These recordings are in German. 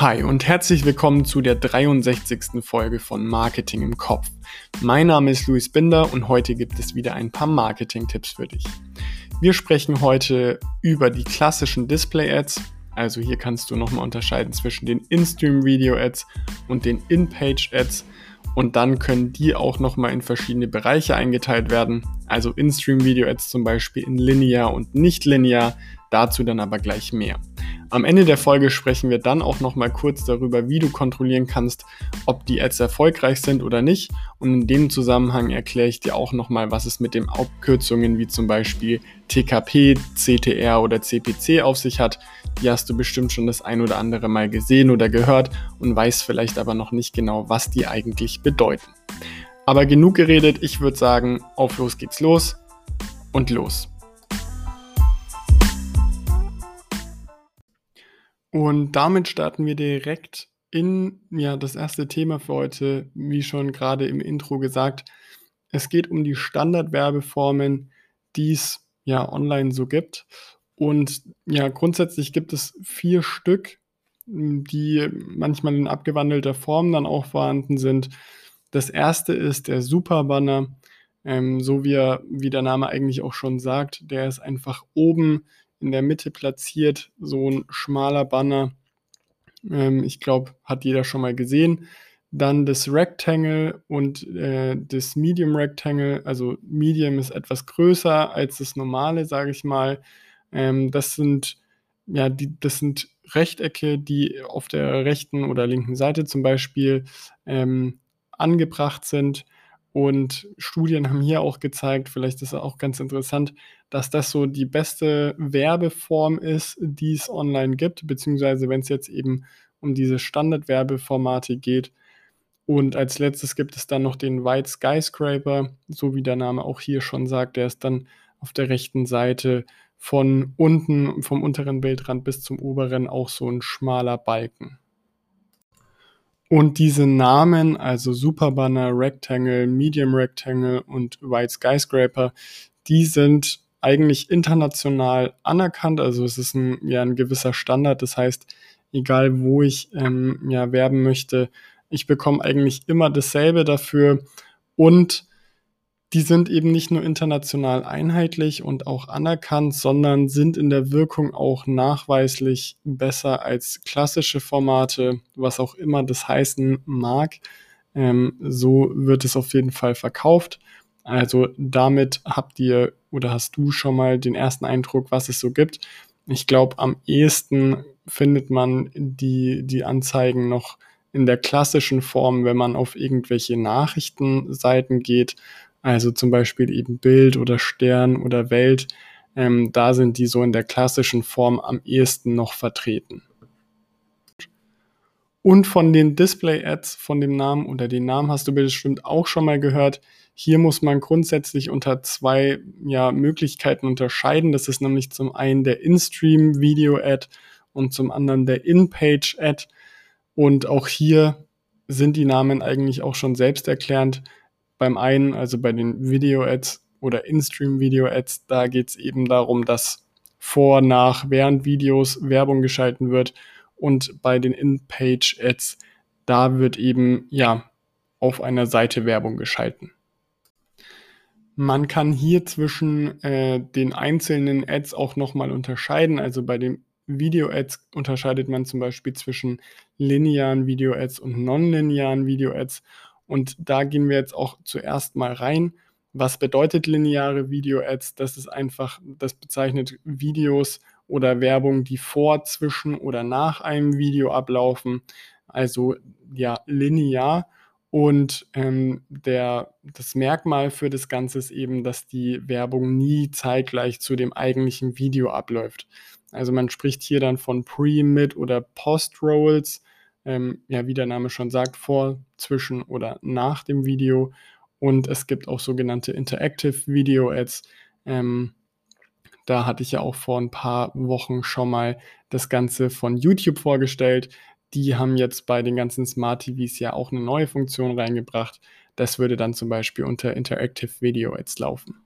Hi und herzlich willkommen zu der 63. Folge von Marketing im Kopf. Mein Name ist Luis Binder und heute gibt es wieder ein paar Marketing-Tipps für dich. Wir sprechen heute über die klassischen Display-Ads. Also hier kannst du nochmal unterscheiden zwischen den In-Stream-Video-Ads und den In-Page-Ads. Und dann können die auch nochmal in verschiedene Bereiche eingeteilt werden. Also In-Stream-Video-Ads zum Beispiel in linear und nicht linear. Dazu dann aber gleich mehr. Am Ende der Folge sprechen wir dann auch nochmal kurz darüber, wie du kontrollieren kannst, ob die Ads erfolgreich sind oder nicht. Und in dem Zusammenhang erkläre ich dir auch nochmal, was es mit den Abkürzungen wie zum Beispiel TKP, CTR oder CPC auf sich hat. Die hast du bestimmt schon das ein oder andere Mal gesehen oder gehört und weißt vielleicht aber noch nicht genau, was die eigentlich bedeuten. Aber genug geredet, ich würde sagen, auf los geht's los und los. Und damit starten wir direkt in ja, das erste Thema für heute, wie schon gerade im Intro gesagt. Es geht um die Standardwerbeformen, die es ja online so gibt. Und ja, grundsätzlich gibt es vier Stück, die manchmal in abgewandelter Form dann auch vorhanden sind. Das erste ist der Superbanner, ähm, so wie, er, wie der Name eigentlich auch schon sagt. Der ist einfach oben in der Mitte platziert, so ein schmaler Banner. Ähm, ich glaube, hat jeder schon mal gesehen. Dann das Rectangle und äh, das Medium Rectangle. Also Medium ist etwas größer als das normale, sage ich mal. Ähm, das sind ja, die, das sind Rechtecke, die auf der rechten oder linken Seite zum Beispiel ähm, angebracht sind. Und Studien haben hier auch gezeigt, vielleicht ist es auch ganz interessant, dass das so die beste Werbeform ist, die es online gibt, beziehungsweise wenn es jetzt eben um diese Standardwerbeformate geht. Und als letztes gibt es dann noch den White Skyscraper, so wie der Name auch hier schon sagt, der ist dann auf der rechten Seite von unten, vom unteren Bildrand bis zum oberen auch so ein schmaler Balken. Und diese Namen, also Superbanner, Rectangle, Medium Rectangle und White Skyscraper, die sind eigentlich international anerkannt. Also es ist ein, ja, ein gewisser Standard. Das heißt, egal wo ich ähm, ja, werben möchte, ich bekomme eigentlich immer dasselbe dafür. Und die sind eben nicht nur international einheitlich und auch anerkannt, sondern sind in der Wirkung auch nachweislich besser als klassische Formate, was auch immer das heißen mag. Ähm, so wird es auf jeden Fall verkauft. Also damit habt ihr oder hast du schon mal den ersten Eindruck, was es so gibt. Ich glaube, am ehesten findet man die, die Anzeigen noch in der klassischen Form, wenn man auf irgendwelche Nachrichtenseiten geht also zum Beispiel eben Bild oder Stern oder Welt, ähm, da sind die so in der klassischen Form am ehesten noch vertreten. Und von den Display-Ads, von dem Namen oder den Namen hast du bestimmt auch schon mal gehört. Hier muss man grundsätzlich unter zwei ja, Möglichkeiten unterscheiden. Das ist nämlich zum einen der In-Stream-Video-Ad und zum anderen der In-Page-Ad. Und auch hier sind die Namen eigentlich auch schon selbsterklärend. Beim einen, also bei den Video-Ads oder In-Stream-Video-Ads, da geht es eben darum, dass vor, nach, während Videos Werbung geschalten wird. Und bei den In-Page-Ads, da wird eben, ja, auf einer Seite Werbung geschalten. Man kann hier zwischen äh, den einzelnen Ads auch nochmal unterscheiden. Also bei den Video-Ads unterscheidet man zum Beispiel zwischen linearen Video-Ads und nonlinearen Video-Ads. Und da gehen wir jetzt auch zuerst mal rein. Was bedeutet lineare Video-Ads? Das ist einfach, das bezeichnet Videos oder Werbung, die vor, zwischen oder nach einem Video ablaufen. Also ja, linear. Und ähm, der, das Merkmal für das Ganze ist eben, dass die Werbung nie zeitgleich zu dem eigentlichen Video abläuft. Also man spricht hier dann von Pre-, Mid- oder Post-Rolls ähm, ja, wie der Name schon sagt, vor, zwischen oder nach dem Video. Und es gibt auch sogenannte Interactive Video Ads. Ähm, da hatte ich ja auch vor ein paar Wochen schon mal das Ganze von YouTube vorgestellt. Die haben jetzt bei den ganzen Smart TVs ja auch eine neue Funktion reingebracht. Das würde dann zum Beispiel unter Interactive Video Ads laufen.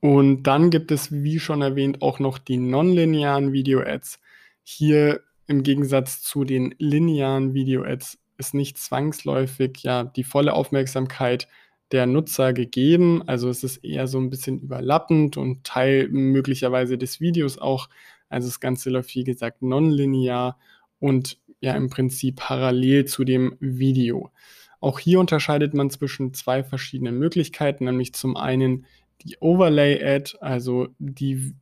Und dann gibt es, wie schon erwähnt, auch noch die nonlinearen Video Ads. Hier im Gegensatz zu den linearen Video-Ads ist nicht zwangsläufig ja die volle Aufmerksamkeit der Nutzer gegeben. Also es ist eher so ein bisschen überlappend und Teil möglicherweise des Videos auch. Also das Ganze läuft, wie gesagt, nonlinear und ja im Prinzip parallel zu dem Video. Auch hier unterscheidet man zwischen zwei verschiedenen Möglichkeiten, nämlich zum einen die Overlay-Ad, also die,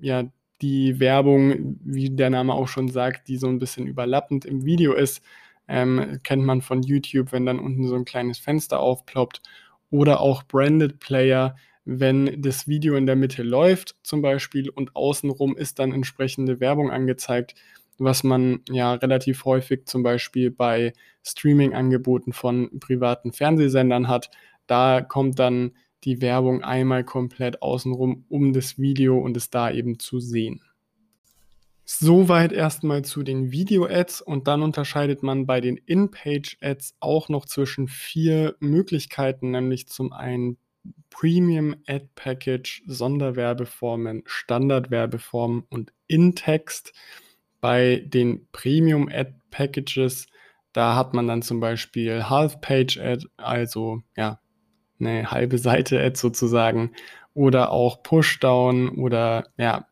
ja, die Werbung, wie der Name auch schon sagt, die so ein bisschen überlappend im Video ist. Ähm, kennt man von YouTube, wenn dann unten so ein kleines Fenster aufploppt. Oder auch Branded Player, wenn das Video in der Mitte läuft zum Beispiel und außenrum ist dann entsprechende Werbung angezeigt, was man ja relativ häufig zum Beispiel bei Streaming-Angeboten von privaten Fernsehsendern hat. Da kommt dann die Werbung einmal komplett außenrum um das Video und es da eben zu sehen. Soweit erstmal zu den Video-Ads und dann unterscheidet man bei den In-Page-Ads auch noch zwischen vier Möglichkeiten, nämlich zum einen Premium Ad Package, Sonderwerbeformen, Standardwerbeformen und In-Text. Bei den Premium Ad Packages, da hat man dann zum Beispiel Half-Page Ad, also ja, eine halbe Seite Ad sozusagen, oder auch Pushdown oder ja,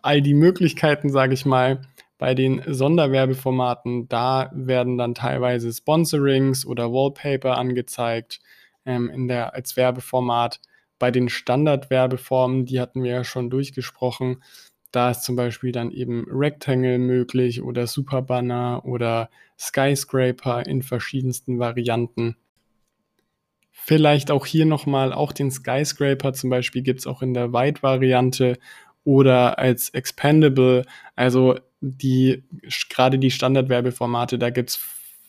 all die Möglichkeiten, sage ich mal. Bei den Sonderwerbeformaten, da werden dann teilweise Sponsorings oder Wallpaper angezeigt ähm, in der, als Werbeformat. Bei den Standardwerbeformen, die hatten wir ja schon durchgesprochen, da ist zum Beispiel dann eben Rectangle möglich oder Superbanner oder Skyscraper in verschiedensten Varianten. Vielleicht auch hier nochmal, auch den Skyscraper zum Beispiel gibt es auch in der Wide-Variante oder als Expandable. Also die, gerade die Standardwerbeformate, da gibt es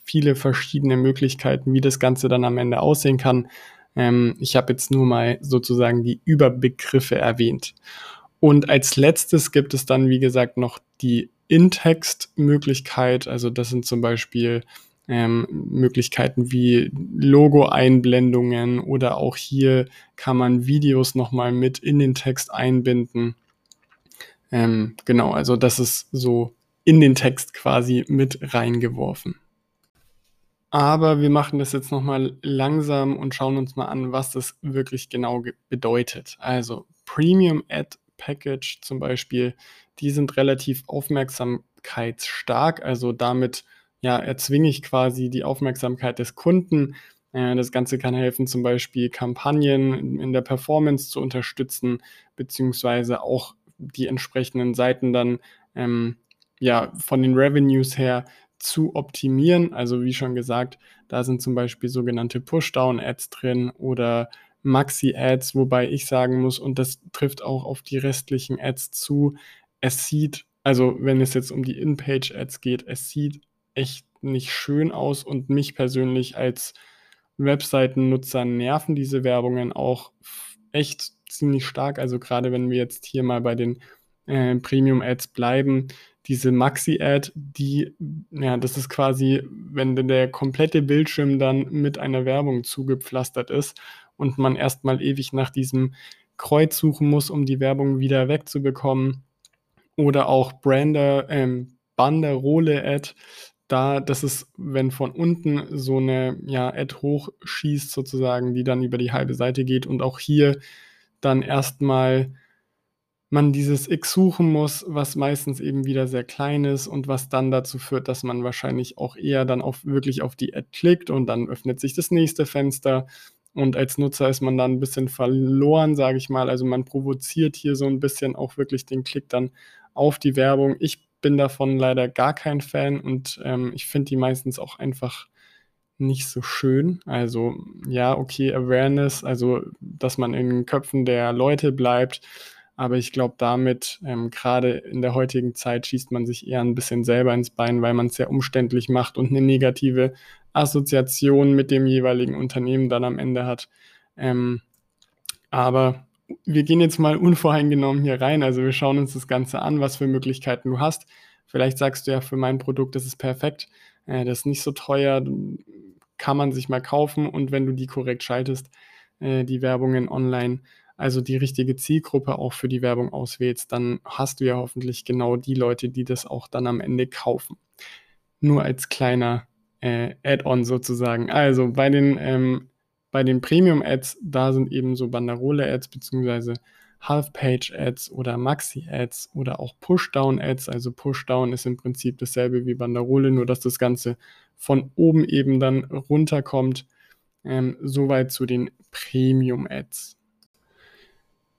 viele verschiedene Möglichkeiten, wie das Ganze dann am Ende aussehen kann. Ähm, ich habe jetzt nur mal sozusagen die Überbegriffe erwähnt. Und als letztes gibt es dann, wie gesagt, noch die In-Text-Möglichkeit. Also das sind zum Beispiel ähm, Möglichkeiten wie Logo-Einblendungen oder auch hier kann man Videos nochmal mit in den Text einbinden. Ähm, genau, also das ist so in den Text quasi mit reingeworfen. Aber wir machen das jetzt nochmal langsam und schauen uns mal an, was das wirklich genau bedeutet. Also Premium Ad Package zum Beispiel, die sind relativ aufmerksamkeitsstark. Also damit ja, erzwinge ich quasi die Aufmerksamkeit des Kunden. Äh, das Ganze kann helfen, zum Beispiel Kampagnen in der Performance zu unterstützen, beziehungsweise auch die entsprechenden Seiten dann ähm, ja, von den Revenues her zu optimieren. Also wie schon gesagt, da sind zum Beispiel sogenannte Pushdown-Ads drin oder Maxi-Ads, wobei ich sagen muss, und das trifft auch auf die restlichen Ads zu, es sieht, also wenn es jetzt um die In-Page-Ads geht, es sieht echt nicht schön aus und mich persönlich als Webseitennutzer nerven diese Werbungen auch echt ziemlich stark. Also gerade wenn wir jetzt hier mal bei den äh, Premium-Ads bleiben, diese Maxi-Ad, die, ja, das ist quasi, wenn der komplette Bildschirm dann mit einer Werbung zugepflastert ist und man erstmal ewig nach diesem Kreuz suchen muss, um die Werbung wieder wegzubekommen. Oder auch Brander, ähm, Banderole-Ad, da, das ist, wenn von unten so eine ja, Ad hochschießt, sozusagen, die dann über die halbe Seite geht und auch hier dann erstmal man dieses X suchen muss, was meistens eben wieder sehr klein ist und was dann dazu führt, dass man wahrscheinlich auch eher dann auf wirklich auf die Ad klickt und dann öffnet sich das nächste Fenster und als Nutzer ist man dann ein bisschen verloren, sage ich mal. Also man provoziert hier so ein bisschen auch wirklich den Klick dann auf die Werbung. Ich bin davon leider gar kein Fan und ähm, ich finde die meistens auch einfach nicht so schön. Also ja, okay, Awareness, also dass man in den Köpfen der Leute bleibt. Aber ich glaube, damit, ähm, gerade in der heutigen Zeit, schießt man sich eher ein bisschen selber ins Bein, weil man es sehr umständlich macht und eine negative Assoziation mit dem jeweiligen Unternehmen dann am Ende hat. Ähm, aber wir gehen jetzt mal unvoreingenommen hier rein. Also wir schauen uns das Ganze an, was für Möglichkeiten du hast. Vielleicht sagst du ja, für mein Produkt, das ist perfekt, äh, das ist nicht so teuer, kann man sich mal kaufen und wenn du die korrekt schaltest, äh, die Werbungen online, also die richtige Zielgruppe auch für die Werbung auswählst, dann hast du ja hoffentlich genau die Leute, die das auch dann am Ende kaufen. Nur als kleiner äh, Add-on sozusagen. Also bei den, ähm, bei den Premium-Ads, da sind eben so Banderole-Ads beziehungsweise Half-Page-Ads oder Maxi-Ads oder auch Push-Down-Ads. Also Push-Down ist im Prinzip dasselbe wie Banderole, nur dass das Ganze von oben eben dann runterkommt. Ähm, soweit zu den Premium-Ads.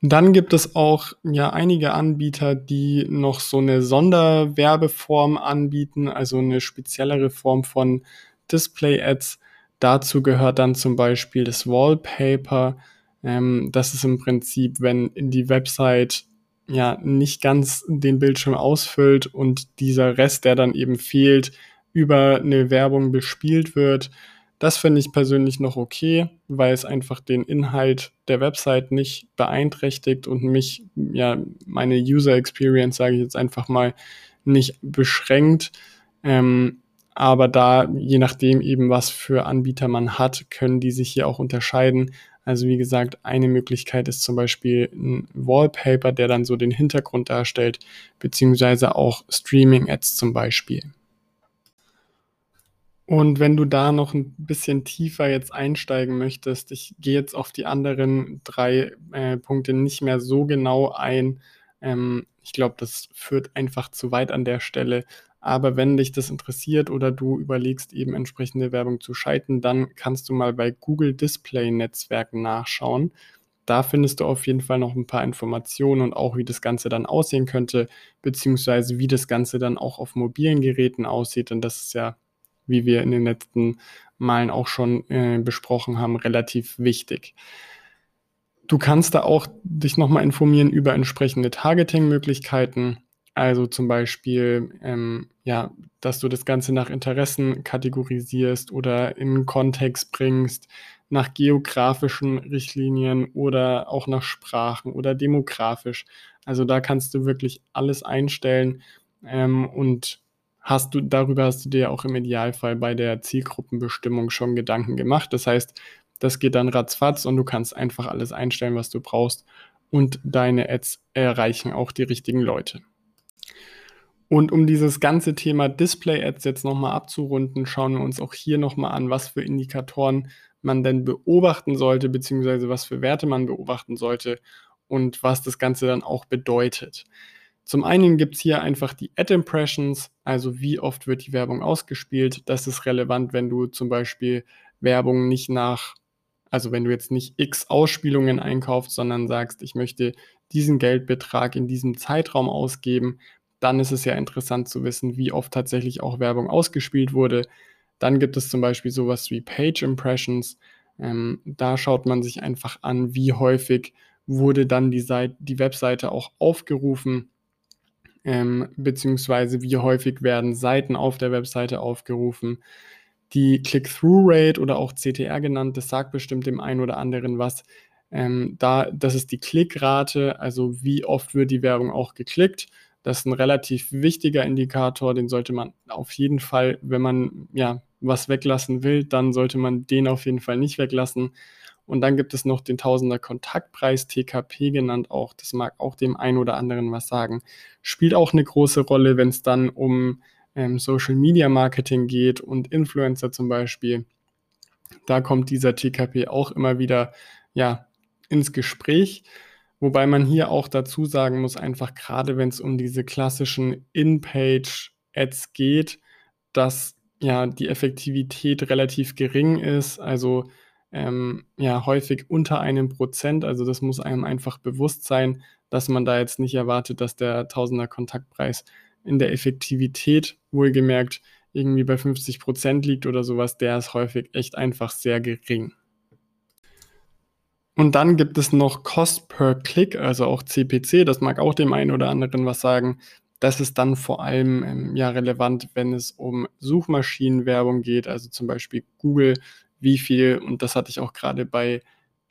Dann gibt es auch ja einige Anbieter, die noch so eine Sonderwerbeform anbieten, also eine speziellere Form von Display-Ads. Dazu gehört dann zum Beispiel das Wallpaper. Ähm, das ist im Prinzip, wenn die Website ja nicht ganz den Bildschirm ausfüllt und dieser Rest, der dann eben fehlt, über eine Werbung bespielt wird. Das finde ich persönlich noch okay, weil es einfach den Inhalt der Website nicht beeinträchtigt und mich, ja, meine User Experience, sage ich jetzt einfach mal, nicht beschränkt. Ähm, aber da, je nachdem eben, was für Anbieter man hat, können die sich hier auch unterscheiden. Also wie gesagt, eine Möglichkeit ist zum Beispiel ein Wallpaper, der dann so den Hintergrund darstellt, beziehungsweise auch Streaming-Ads zum Beispiel. Und wenn du da noch ein bisschen tiefer jetzt einsteigen möchtest, ich gehe jetzt auf die anderen drei äh, Punkte nicht mehr so genau ein. Ähm, ich glaube, das führt einfach zu weit an der Stelle. Aber wenn dich das interessiert oder du überlegst, eben entsprechende Werbung zu schalten, dann kannst du mal bei Google Display Netzwerken nachschauen. Da findest du auf jeden Fall noch ein paar Informationen und auch, wie das Ganze dann aussehen könnte, beziehungsweise wie das Ganze dann auch auf mobilen Geräten aussieht. Denn das ist ja wie wir in den letzten Malen auch schon äh, besprochen haben, relativ wichtig. Du kannst da auch dich nochmal informieren über entsprechende Targeting-Möglichkeiten. Also zum Beispiel, ähm, ja, dass du das Ganze nach Interessen kategorisierst oder in Kontext bringst, nach geografischen Richtlinien oder auch nach Sprachen oder demografisch. Also da kannst du wirklich alles einstellen ähm, und hast du, darüber hast du dir auch im Idealfall bei der Zielgruppenbestimmung schon Gedanken gemacht. Das heißt, das geht dann ratzfatz und du kannst einfach alles einstellen, was du brauchst und deine Ads erreichen auch die richtigen Leute. Und um dieses ganze Thema Display-Ads jetzt nochmal abzurunden, schauen wir uns auch hier nochmal an, was für Indikatoren man denn beobachten sollte, beziehungsweise was für Werte man beobachten sollte und was das Ganze dann auch bedeutet. Zum einen gibt es hier einfach die Ad Impressions, also wie oft wird die Werbung ausgespielt. Das ist relevant, wenn du zum Beispiel Werbung nicht nach, also wenn du jetzt nicht x Ausspielungen einkaufst, sondern sagst, ich möchte diesen Geldbetrag in diesem Zeitraum ausgeben, dann ist es ja interessant zu wissen, wie oft tatsächlich auch Werbung ausgespielt wurde. Dann gibt es zum Beispiel sowas wie Page Impressions. Ähm, da schaut man sich einfach an, wie häufig wurde dann die, Seite, die Webseite auch aufgerufen ähm, beziehungsweise wie häufig werden Seiten auf der Webseite aufgerufen. Die Click-Through-Rate oder auch CTR genannt, das sagt bestimmt dem einen oder anderen was. Ähm, da, das ist die Klickrate, also wie oft wird die Werbung auch geklickt. Das ist ein relativ wichtiger Indikator, den sollte man auf jeden Fall, wenn man ja was weglassen will, dann sollte man den auf jeden Fall nicht weglassen. Und dann gibt es noch den Tausender Kontaktpreis, TKP genannt auch. Das mag auch dem einen oder anderen was sagen. Spielt auch eine große Rolle, wenn es dann um ähm, Social Media Marketing geht und Influencer zum Beispiel. Da kommt dieser TKP auch immer wieder ja, ins Gespräch. Wobei man hier auch dazu sagen muss, einfach gerade wenn es um diese klassischen In-Page-Ads geht, dass ja die Effektivität relativ gering ist. Also ähm, ja häufig unter einem Prozent. Also das muss einem einfach bewusst sein, dass man da jetzt nicht erwartet, dass der Tausender Kontaktpreis in der Effektivität wohlgemerkt irgendwie bei 50 Prozent liegt oder sowas. Der ist häufig echt einfach sehr gering. Und dann gibt es noch Cost per Click, also auch CPC. Das mag auch dem einen oder anderen was sagen. Das ist dann vor allem ähm, ja relevant, wenn es um Suchmaschinenwerbung geht, also zum Beispiel Google wie viel, und das hatte ich auch gerade bei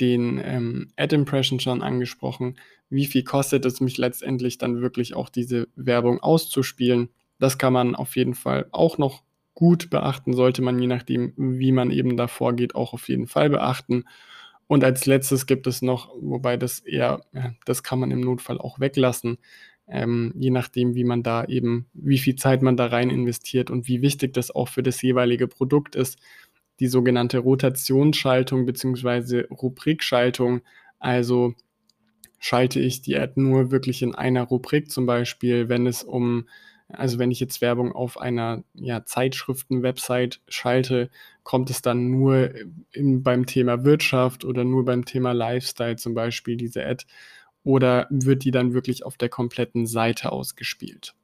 den ähm, Ad Impressions schon angesprochen, wie viel kostet es mich letztendlich dann wirklich auch diese Werbung auszuspielen. Das kann man auf jeden Fall auch noch gut beachten, sollte man je nachdem, wie man eben da vorgeht, auch auf jeden Fall beachten. Und als letztes gibt es noch, wobei das eher, das kann man im Notfall auch weglassen, ähm, je nachdem, wie man da eben, wie viel Zeit man da rein investiert und wie wichtig das auch für das jeweilige Produkt ist, die sogenannte Rotationsschaltung bzw. Rubrikschaltung. Also schalte ich die Ad nur wirklich in einer Rubrik, zum Beispiel, wenn es um, also wenn ich jetzt Werbung auf einer ja, Zeitschriften-Website schalte, kommt es dann nur in, beim Thema Wirtschaft oder nur beim Thema Lifestyle zum Beispiel diese Ad oder wird die dann wirklich auf der kompletten Seite ausgespielt?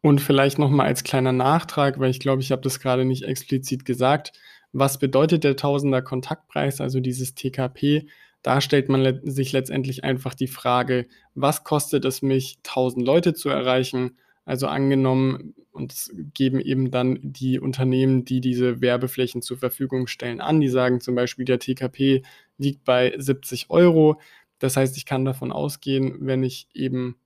Und vielleicht nochmal als kleiner Nachtrag, weil ich glaube, ich habe das gerade nicht explizit gesagt. Was bedeutet der Tausender Kontaktpreis, also dieses TKP? Da stellt man le sich letztendlich einfach die Frage, was kostet es mich, 1000 Leute zu erreichen? Also angenommen, und es geben eben dann die Unternehmen, die diese Werbeflächen zur Verfügung stellen, an. Die sagen zum Beispiel, der TKP liegt bei 70 Euro. Das heißt, ich kann davon ausgehen, wenn ich eben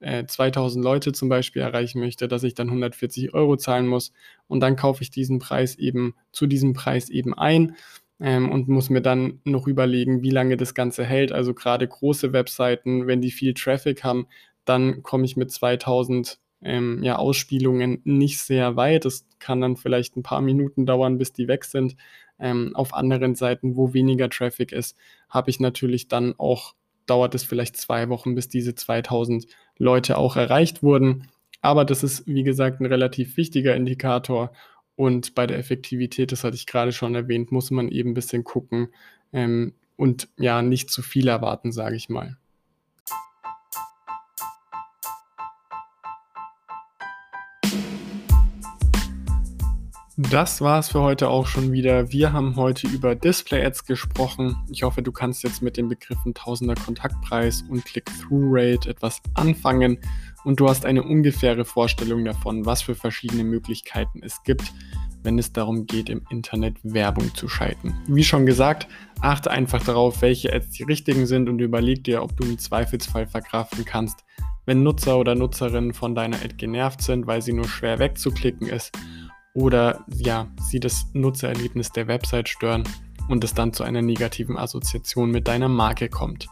äh, 2000 Leute zum Beispiel erreichen möchte, dass ich dann 140 Euro zahlen muss. Und dann kaufe ich diesen Preis eben zu diesem Preis eben ein ähm, und muss mir dann noch überlegen, wie lange das Ganze hält. Also gerade große Webseiten, wenn die viel Traffic haben, dann komme ich mit 2000 ähm, ja, Ausspielungen nicht sehr weit. Es kann dann vielleicht ein paar Minuten dauern, bis die weg sind. Ähm, auf anderen Seiten, wo weniger Traffic ist, habe ich natürlich dann auch, dauert es vielleicht zwei Wochen, bis diese 2000 Leute auch erreicht wurden. Aber das ist, wie gesagt, ein relativ wichtiger Indikator. Und bei der Effektivität, das hatte ich gerade schon erwähnt, muss man eben ein bisschen gucken ähm, und ja, nicht zu viel erwarten, sage ich mal. Das war es für heute auch schon wieder. Wir haben heute über Display-Ads gesprochen. Ich hoffe, du kannst jetzt mit den Begriffen Tausender Kontaktpreis und Click-Through-Rate etwas anfangen und du hast eine ungefähre Vorstellung davon, was für verschiedene Möglichkeiten es gibt, wenn es darum geht, im Internet Werbung zu schalten. Wie schon gesagt, achte einfach darauf, welche Ads die richtigen sind und überleg dir, ob du im Zweifelsfall verkraften kannst, wenn Nutzer oder Nutzerinnen von deiner Ad genervt sind, weil sie nur schwer wegzuklicken ist oder ja, sie das Nutzererlebnis der Website stören und es dann zu einer negativen Assoziation mit deiner Marke kommt.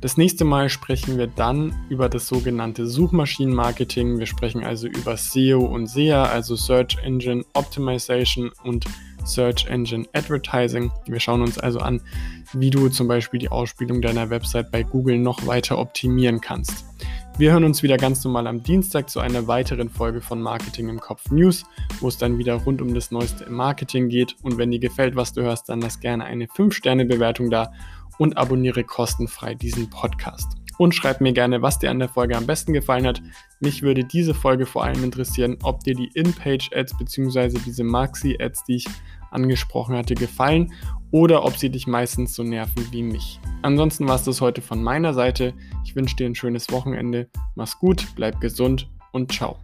Das nächste Mal sprechen wir dann über das sogenannte Suchmaschinenmarketing. Wir sprechen also über SEO und SEA, also Search Engine Optimization und Search Engine Advertising. Wir schauen uns also an, wie du zum Beispiel die Ausspielung deiner Website bei Google noch weiter optimieren kannst. Wir hören uns wieder ganz normal am Dienstag zu einer weiteren Folge von Marketing im Kopf News, wo es dann wieder rund um das Neueste im Marketing geht. Und wenn dir gefällt, was du hörst, dann lass gerne eine 5-Sterne-Bewertung da und abonniere kostenfrei diesen Podcast. Und schreib mir gerne, was dir an der Folge am besten gefallen hat. Mich würde diese Folge vor allem interessieren, ob dir die In-Page-Ads bzw. diese Maxi-Ads, die ich angesprochen hatte, gefallen oder ob sie dich meistens so nerven wie mich. Ansonsten war es das heute von meiner Seite. Ich wünsche dir ein schönes Wochenende. Mach's gut, bleib gesund und ciao.